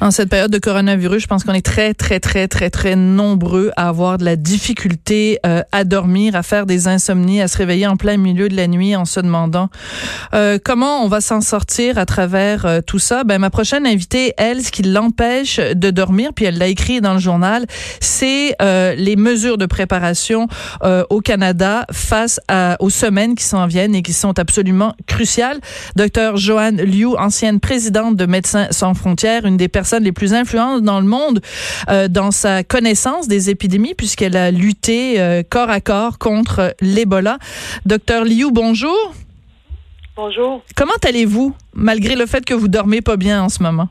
En cette période de coronavirus, je pense qu'on est très, très, très, très, très nombreux à avoir de la difficulté euh, à dormir, à faire des insomnies, à se réveiller en plein milieu de la nuit en se demandant euh, comment on va s'en sortir à travers euh, tout ça. Ben, ma prochaine invitée, elle, ce qui l'empêche de dormir, puis elle l'a écrit dans le journal, c'est les mesures de préparation au Canada face à, aux semaines qui s'en viennent et qui sont absolument cruciales. Docteur Joanne Liu, ancienne présidente de Médecins sans frontières, une des personnes les plus influentes dans le monde euh, dans sa connaissance des épidémies puisqu'elle a lutté euh, corps à corps contre l'Ebola. Docteur Liu, bonjour. Bonjour. Comment allez-vous malgré le fait que vous dormez pas bien en ce moment?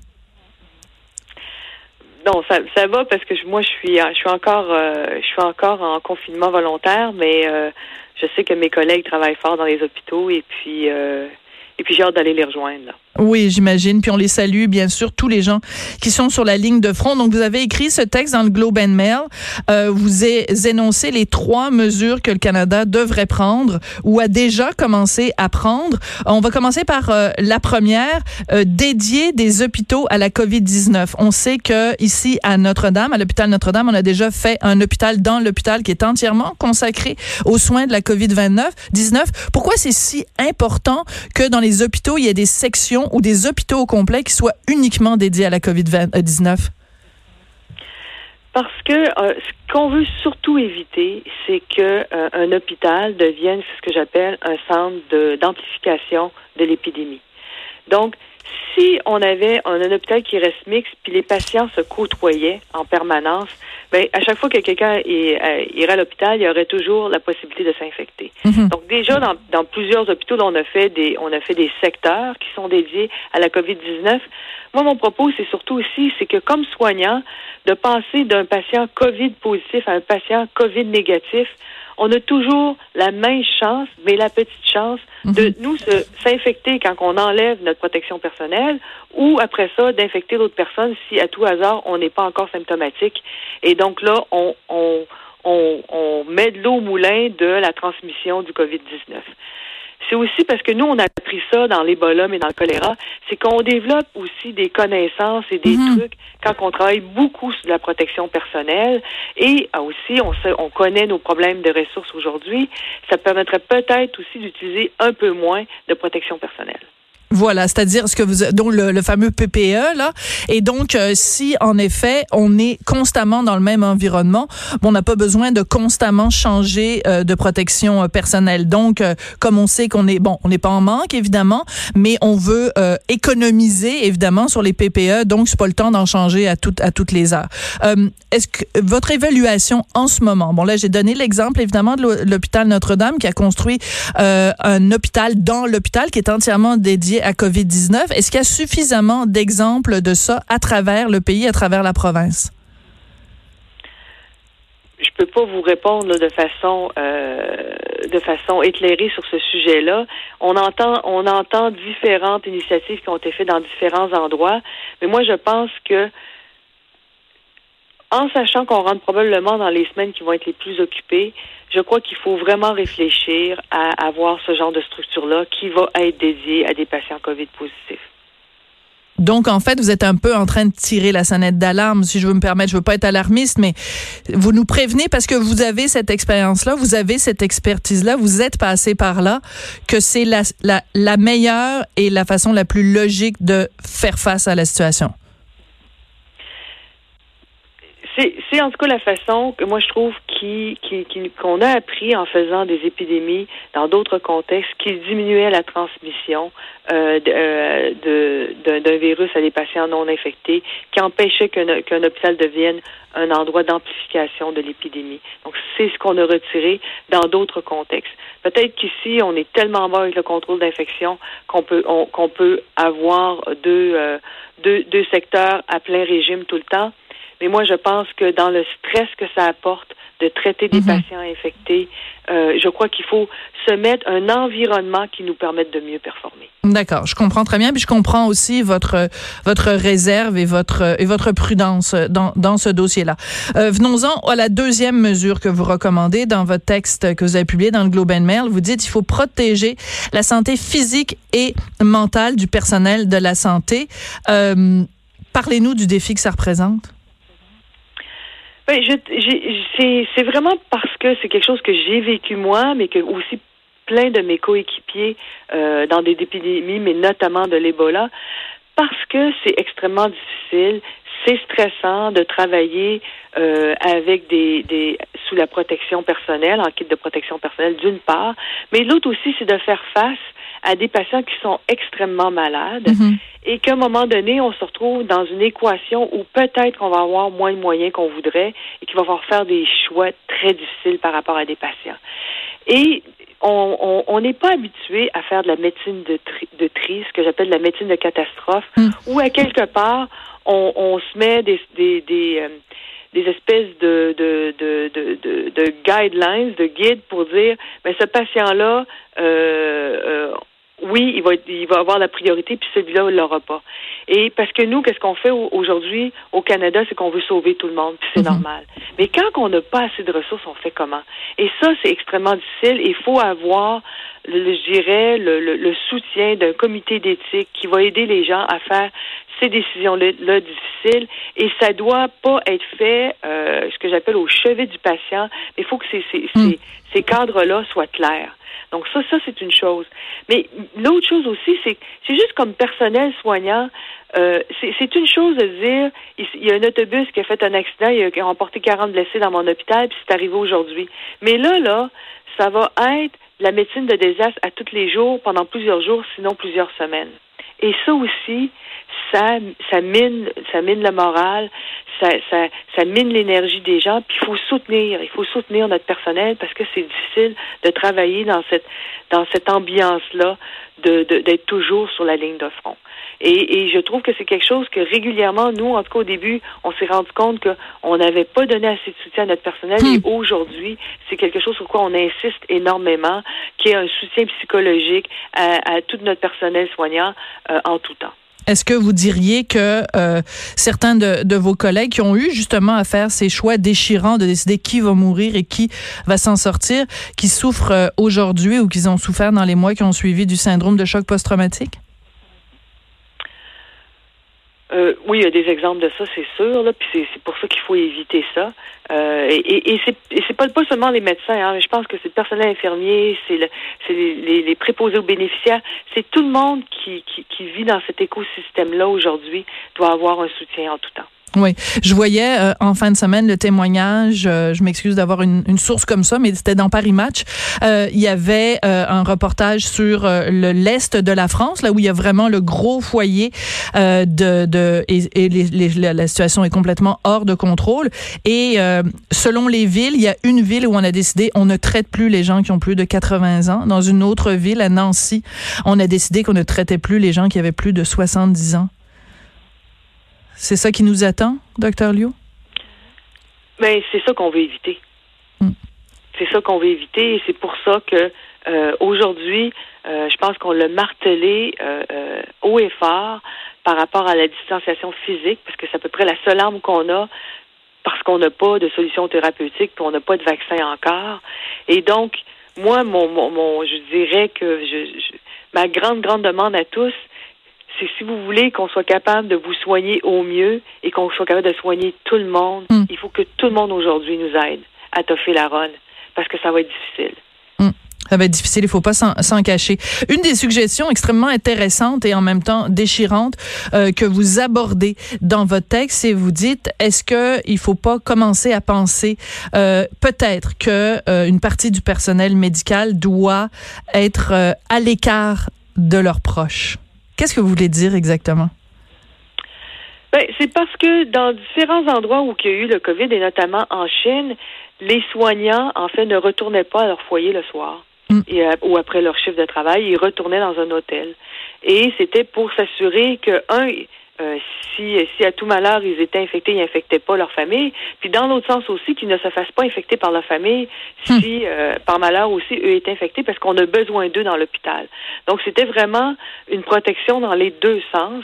Non, ça, ça va parce que moi je suis je suis encore euh, je suis encore en confinement volontaire, mais je sais que mes collègues travaillent fort dans les hôpitaux et puis et puis j'ai hâte d'aller les rejoindre. Oui, j'imagine. Puis on les salue, bien sûr, tous les gens qui sont sur la ligne de front. Donc, vous avez écrit ce texte dans le Globe and Mail. Euh, vous énoncez les trois mesures que le Canada devrait prendre ou a déjà commencé à prendre. On va commencer par euh, la première, euh, dédier des hôpitaux à la COVID-19. On sait que ici à Notre-Dame, à l'hôpital Notre-Dame, on a déjà fait un hôpital dans l'hôpital qui est entièrement consacré aux soins de la COVID-19. 19. Pourquoi c'est si important que dans les hôpitaux, il y ait des sections ou des hôpitaux au complet qui soient uniquement dédiés à la COVID-19? Parce que euh, ce qu'on veut surtout éviter, c'est que euh, un hôpital devienne ce que j'appelle un centre d'amplification de, l'épidémie. Donc, si on avait un, hôpital qui reste mixte, puis les patients se côtoyaient en permanence, ben, à chaque fois que quelqu'un euh, irait à l'hôpital, il y aurait toujours la possibilité de s'infecter. Mhm. Donc déjà dans, dans, plusieurs hôpitaux, on a fait des on a fait des secteurs qui sont dédiés à la COVID-19. Moi, mon propos, c'est surtout aussi, c'est que comme soignant, de passer d'un patient COVID positif à un patient COVID négatif, on a toujours la même chance, mais la petite chance de mhm. nous s'infecter quand on enlève notre protection personnelle ou après ça d'infecter d'autres personnes si à tout hasard on n'est pas encore symptomatique. Et donc là, on, on, on, on met de l'eau au moulin de la transmission du COVID-19 c'est aussi parce que nous, on a appris ça dans l'Ebola, mais dans le choléra, c'est qu'on développe aussi des connaissances et des mhm. trucs quand on travaille beaucoup sur la protection personnelle. Et ah, aussi, on, sait, on connaît nos problèmes de ressources aujourd'hui. Ça permettrait peut-être aussi d'utiliser un peu moins de protection personnelle. Voilà, c'est-à-dire ce que vous donc le, fameux PPE là et donc euh, si en effet on est constamment dans le même environnement, on n'a pas besoin de constamment changer euh, de protection euh, personnelle. Donc comme on sait qu'on est bon, on n'est pas en manque évidemment, mais on veut économiser évidemment sur les PPE, donc c'est pas le temps d'en changer à toutes à toutes les heures. est-ce que votre évaluation en ce moment, bon là j'ai donné l'exemple évidemment de l'hôpital Notre-Dame qui a construit un hôpital dans l'hôpital qui est entièrement dédié à COVID-19. Est-ce qu'il y a suffisamment d'exemples de ça à travers le pays, à travers la province? Je peux pas vous répondre de façon euh, de façon éclairée sur ce sujet-là. On entend on entend différentes initiatives qui ont été faites dans différents endroits, mais moi je pense que en sachant qu'on rentre probablement dans les semaines qui vont être les plus occupées, je crois qu'il faut vraiment réfléchir à avoir ce genre de structure-là qui va être dédiée à des patients COVID positifs. Donc, en fait, vous êtes un peu en train de tirer la sonnette d'alarme, si je veux me permettre. Je veux pas être alarmiste, mais vous nous prévenez parce que vous avez cette expérience-là, vous avez cette expertise-là, vous êtes passé par là, que c'est la, la, meilleure et la façon la plus logique de faire face à la situation. C'est en tout cas la façon que moi je trouve qui qu'on a appris en faisant des épidémies dans d'autres contextes qui diminuait la transmission euh, euh d'un virus à des patients non infectés, qui empêchait qu'un hôpital devienne un endroit d'amplification de l'épidémie. Donc c'est ce qu'on a retiré dans d'autres contextes. Peut-être qu'ici on est tellement bas avec le contrôle d'infection qu'on peut qu'on peut avoir euh, deux deux secteurs à plein régime tout le temps. Mais moi, je pense que dans le stress que ça apporte de traiter des mhm. patients infectés, euh, je crois qu'il faut se mettre un environnement qui nous permette de mieux performer. D'accord, je comprends très bien, puis je comprends aussi votre votre réserve et votre et votre prudence dans dans ce dossier-là. Euh, Venons-en à la deuxième mesure que vous recommandez dans votre texte que vous avez publié dans le Globe and Mail. Vous dites qu'il faut protéger la santé physique et mentale du personnel de la santé. Euh, parlez-nous du défi que ça représente. Ben, c'est vraiment parce que c'est quelque chose que j'ai vécu moi, mais que aussi plein de mes coéquipiers euh, dans des épidémies, mais notamment de l'Ebola, parce que c'est extrêmement difficile, c'est stressant de travailler euh, avec des, des sous la protection personnelle, en kit de protection personnelle d'une part, mais l'autre aussi, c'est de faire face à des patients qui sont extrêmement malades mm-hmm. et qu'à un moment donné, on se retrouve dans une équation où peut-être qu'on va avoir moins de moyens qu'on voudrait et qu'il va falloir faire des choix très difficiles par rapport à des patients. Et on n'est pas habitué à faire de la médecine de tri, de tri ce que j'appelle la médecine de catastrophe, mm. où à quelque part, on, on se met des, des, des, euh, des espèces de, de, de, de, de, guidelines, de guides pour dire, mais ben, ce patient-là, euh, euh, oui, il va, il va avoir la priorité, puis celui-là, il l'aura pas. Et parce que nous, qu'est-ce qu'on fait aujourd'hui au Canada, c'est qu'on veut sauver tout le monde, puis c'est mhm. normal. Mais quand on n'a pas assez de ressources, on fait comment? Et ça, c'est extrêmement difficile. Il faut avoir, le, je dirais, le, le, soutien d'un comité d'éthique qui va aider les gens à faire ces décisions-là difficiles. Et ça doit pas être fait, euh, ce que j'appelle au chevet du patient. Il faut que ces, ces, ces, ces cadres-là soient clairs. Donc ça, ça c'est une chose. Mais l'autre chose aussi, c'est c'est juste comme personnel soignant, euh, c'est une chose de dire, il y a un autobus qui a fait un accident, il a, qui a remporté 40 blessés dans mon hôpital, puis c'est arrivé aujourd'hui. Mais là, là, ça va être la médecine de désastre à tous les jours, pendant plusieurs jours, sinon plusieurs semaines. Et ça aussi, ça, ça mine, ça mine le moral, ça, ça, ça mine l'énergie des gens. Puis il faut soutenir, il faut soutenir notre personnel parce que c'est difficile de travailler dans cette, dans cette ambiance-là, de, d'être toujours sur la ligne de front. Et, et je trouve que c'est quelque chose que régulièrement, nous, en tout cas au début, on s'est rendu compte qu'on n'avait pas donné assez de soutien à notre personnel. Et hmm. aujourd'hui, c'est quelque chose sur quoi on insiste énormément, qui est un soutien psychologique à, à tout notre personnel soignant euh, en tout temps. Est-ce que vous diriez que euh, certains de, de, vos collègues qui ont eu justement à faire ces choix déchirants de décider qui va mourir et qui va s'en sortir, qui souffrent euh, aujourd'hui ou qui ont souffert dans les mois qui ont suivi du syndrome de choc post-traumatique? Euh, oui, il y a des exemples de ça, c'est sûr. Là, puis c'est pour ça qu'il faut éviter ça. Euh, et et, c'est pas, pas seulement les médecins. Hein, je pense que c'est le personnel infirmier, c'est le, les, les, préposés aux bénéficiaires. C'est tout le monde qui, qui, qui vit dans cet écosystème-là aujourd'hui doit avoir un soutien en tout temps. Oui, je voyais euh, en fin de semaine le témoignage. Euh, je m'excuse d'avoir une, une, source comme ça, mais c'était dans Paris Match. Euh, il y avait un reportage sur le l'est de la France, là où il y a vraiment le gros foyer de, de et, et les, la situation est complètement hors de contrôle. Et selon les villes, il y a une ville où on a décidé on ne traite plus les gens qui ont plus de 80 ans. Dans une autre ville, à Nancy, on a décidé qu'on ne traitait plus les gens qui avaient plus de 70 ans. C'est ça qui nous attend, docteur Liu? Mais ben, c'est ça qu'on veut éviter. Hmm. C'est ça qu'on veut éviter et c'est pour ça que euh, aujourd'hui, euh, je pense qu'on l'a martelé euh, haut et fort par rapport à la distanciation physique, parce que c'est à peu près la seule arme qu'on a parce qu'on n'a pas de solution thérapeutique, puis on n'a pas de vaccin encore. Et donc, moi, mon, mon, je dirais que je, ma grande, grande demande à tous, c'est si vous voulez qu'on soit capable de vous soigner au mieux et qu'on soit capable de soigner tout le monde, hmm. il faut que tout le monde aujourd'hui nous aide à toffer la ronde parce que ça va être difficile. Hmm. Ça va être difficile, il faut pas s'en cacher. Une des suggestions extrêmement intéressantes et en même temps déchirantes euh, que vous abordez dans votre texte, c'est vous dites est-ce que il faut pas commencer à penser euh, peut-être que euh, une partie du personnel médical doit être à l'écart de leurs proches? Qu'est-ce que vous voulez dire exactement? Ben, c'est parce que dans différents endroits où il y a eu le COVID, et notamment en Chine, les soignants, en fait, ne retournaient pas à leur foyer le soir. Mm. Et, euh, ou après leur chiffre de travail, ils retournaient dans un hôtel. Et c'était pour s'assurer que, un, euh, si, si à tout malheur ils étaient infectés, ils n'infectaient pas leur famille. Puis dans l'autre sens aussi, qu'ils ne se fassent pas infecter par leur famille hmm. si euh, par malheur aussi eux étaient infectés parce qu'on a besoin d'eux dans l'hôpital. Donc c'était vraiment une protection dans les deux sens.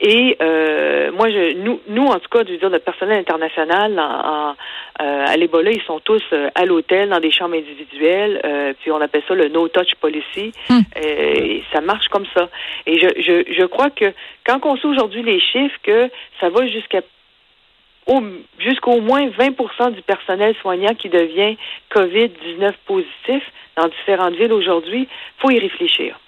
Et euh, moi, je, nous, nous en tout cas, je veux dire, le personnel international en, Euh, à l'Ebola, ils sont tous euh, à l'hôtel, dans des chambres individuelles, euh, puis on appelle ça le no-touch policy. Hmm. et ça marche comme ça. Et je, je, je crois que quand on sait aujourd'hui les chiffres, que ça va jusqu'à au, jusqu'au moins 20 du personnel soignant qui devient COVID-19 positif dans différentes villes aujourd'hui, faut y réfléchir.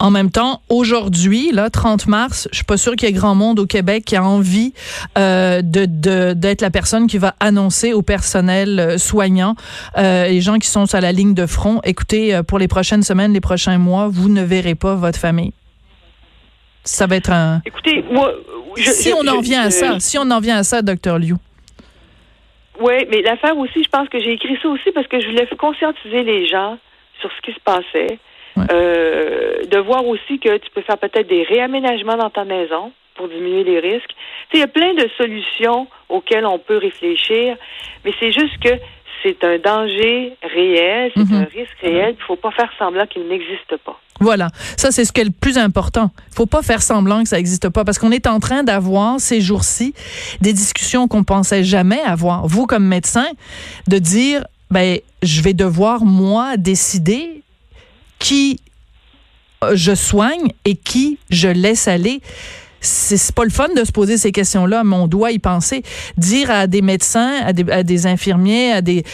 En même temps, aujourd'hui, là, 30 mars, je suis pas sûre qu'il y ait grand monde au Québec qui a envie euh, d'être la personne qui va annoncer au personnel euh, soignant, euh, les gens qui sont à la ligne de front, écoutez, pour les prochaines semaines, les prochains mois, vous ne verrez pas votre famille. Ça va être un. Écoutez, moi, je, si on en vient à ça, si on en vient à ça, docteur Liu. Oui, mais l'affaire aussi, je pense que j'ai écrit ça aussi parce que je voulais conscientiser les gens sur ce qui se passait euh, de voir aussi que tu peux faire peut-être des réaménagements dans ta maison pour diminuer les risques. Il y a plein de solutions auxquelles on peut réfléchir, mais c'est juste que c'est un danger réel, c'est un mhm. risque réel, il ne faut pas faire semblant qu'il n'existe pas. Voilà, ça c'est ce qui est le plus important. Il faut pas faire semblant que ça n'existe pas parce qu'on est en train d'avoir ces jours-ci des discussions qu'on pensait jamais avoir. Vous comme médecin, de dire ben je vais devoir moi décider qui je soigne et qui je laisse aller c'est pas le fun de se poser ces questions-là, mais on doit y penser. Dire à des médecins, à des, infirmiers, à des,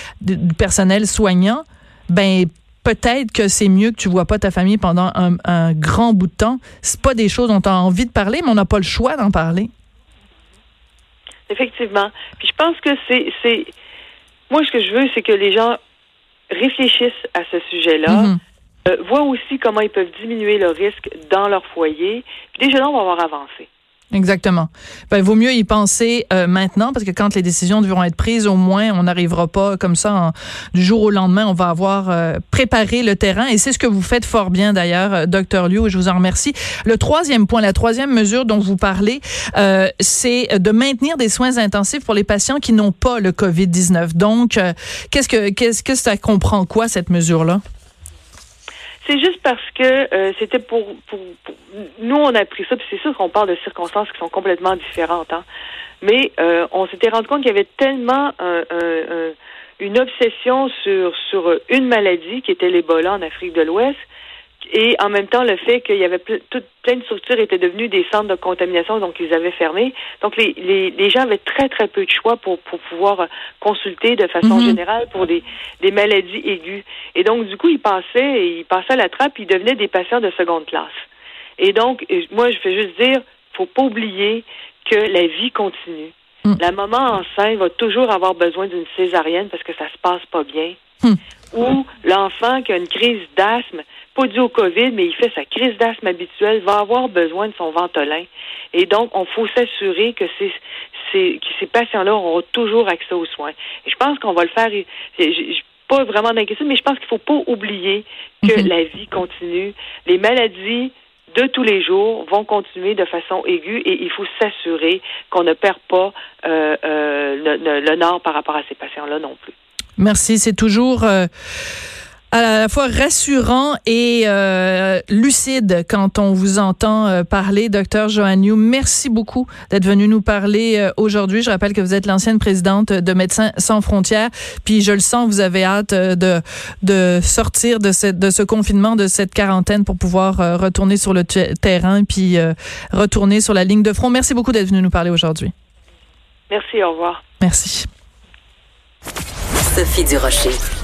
personnels soignants, ben peut-être que c'est mieux que tu vois pas ta famille pendant un, grand bout de temps. C'est pas des choses dont on a envie de parler, mais on n'a pas le choix d'en parler. Effectivement. Puis je pense que c'est, moi ce que je veux, c'est que les gens réfléchissent à ce sujet-là. Mm-hmm. Euh, voient aussi comment ils peuvent diminuer le risque dans leur foyer. Puis déjà là, on va avoir avancé. Exactement. Ben, vaut mieux y penser euh, maintenant parce que quand les décisions devront être prises, au moins, on n'arrivera pas comme ça du jour au lendemain. On va avoir euh, préparé le terrain et c'est ce que vous faites fort bien d'ailleurs, euh, docteur Liu, et je vous en remercie. Le troisième point, la troisième mesure dont vous parlez, c'est de maintenir des soins intensifs pour les patients qui n'ont pas le COVID-19. Donc, qu'est-ce que qu'est-ce que ça comprend quoi cette mesure-là? C'est juste parce que euh, c'était pour, pour, Nous, on a pris ça, puis c'est sûr qu'on parle de circonstances qui sont complètement différentes. Hein. Mais euh, on s'était rendu compte qu'il y avait tellement une obsession sur, sur une maladie qui était l'Ebola en Afrique de l'Ouest et en même temps le fait qu'il y avait toute, plein de structures étaient devenues des centres de contamination, donc ils avaient fermé. Donc les, les, les gens avaient très très peu de choix pour, pour pouvoir consulter de façon mhm. générale pour des, des maladies aiguës. Et donc du coup ils passaient, ils passaient à la trappe, ils devenaient des patients de seconde classe. Et donc moi je fais juste dire, faut pas oublier que la vie continue. Mm. La maman enceinte va toujours avoir besoin d'une césarienne parce que ça se passe pas bien. Mm. Ou l'enfant qui a une crise d'asthme, pas dû au COVID, mais il fait sa crise d'asthme habituelle, va avoir besoin de son ventolin. Et donc, on faut s'assurer que ces, ces, ces patients-là auront toujours accès aux soins. Et je pense qu'on va le faire. Je, pas vraiment d'inquiétude, mais je pense qu'il faut pas oublier que mhm. la vie continue. Les maladies de tous les jours vont continuer de façon aiguë et il faut s'assurer qu'on ne perd pas euh, euh, le, le, nord par rapport à ces patients-là non plus. Merci. C'est toujours. Euh, à la fois rassurant et euh, lucide quand on vous entend euh, parler, docteur Joanniou. Merci beaucoup d'être venu nous parler euh, aujourd'hui. Je rappelle que vous êtes l'ancienne présidente de Médecins sans frontières. Puis je le sens, vous avez hâte de, de sortir de, cette, de ce confinement, de cette quarantaine pour pouvoir retourner sur le terrain puis retourner sur la ligne de front. Merci beaucoup d'être venu nous parler aujourd'hui. Merci, au revoir. Merci. Sophie Durocher.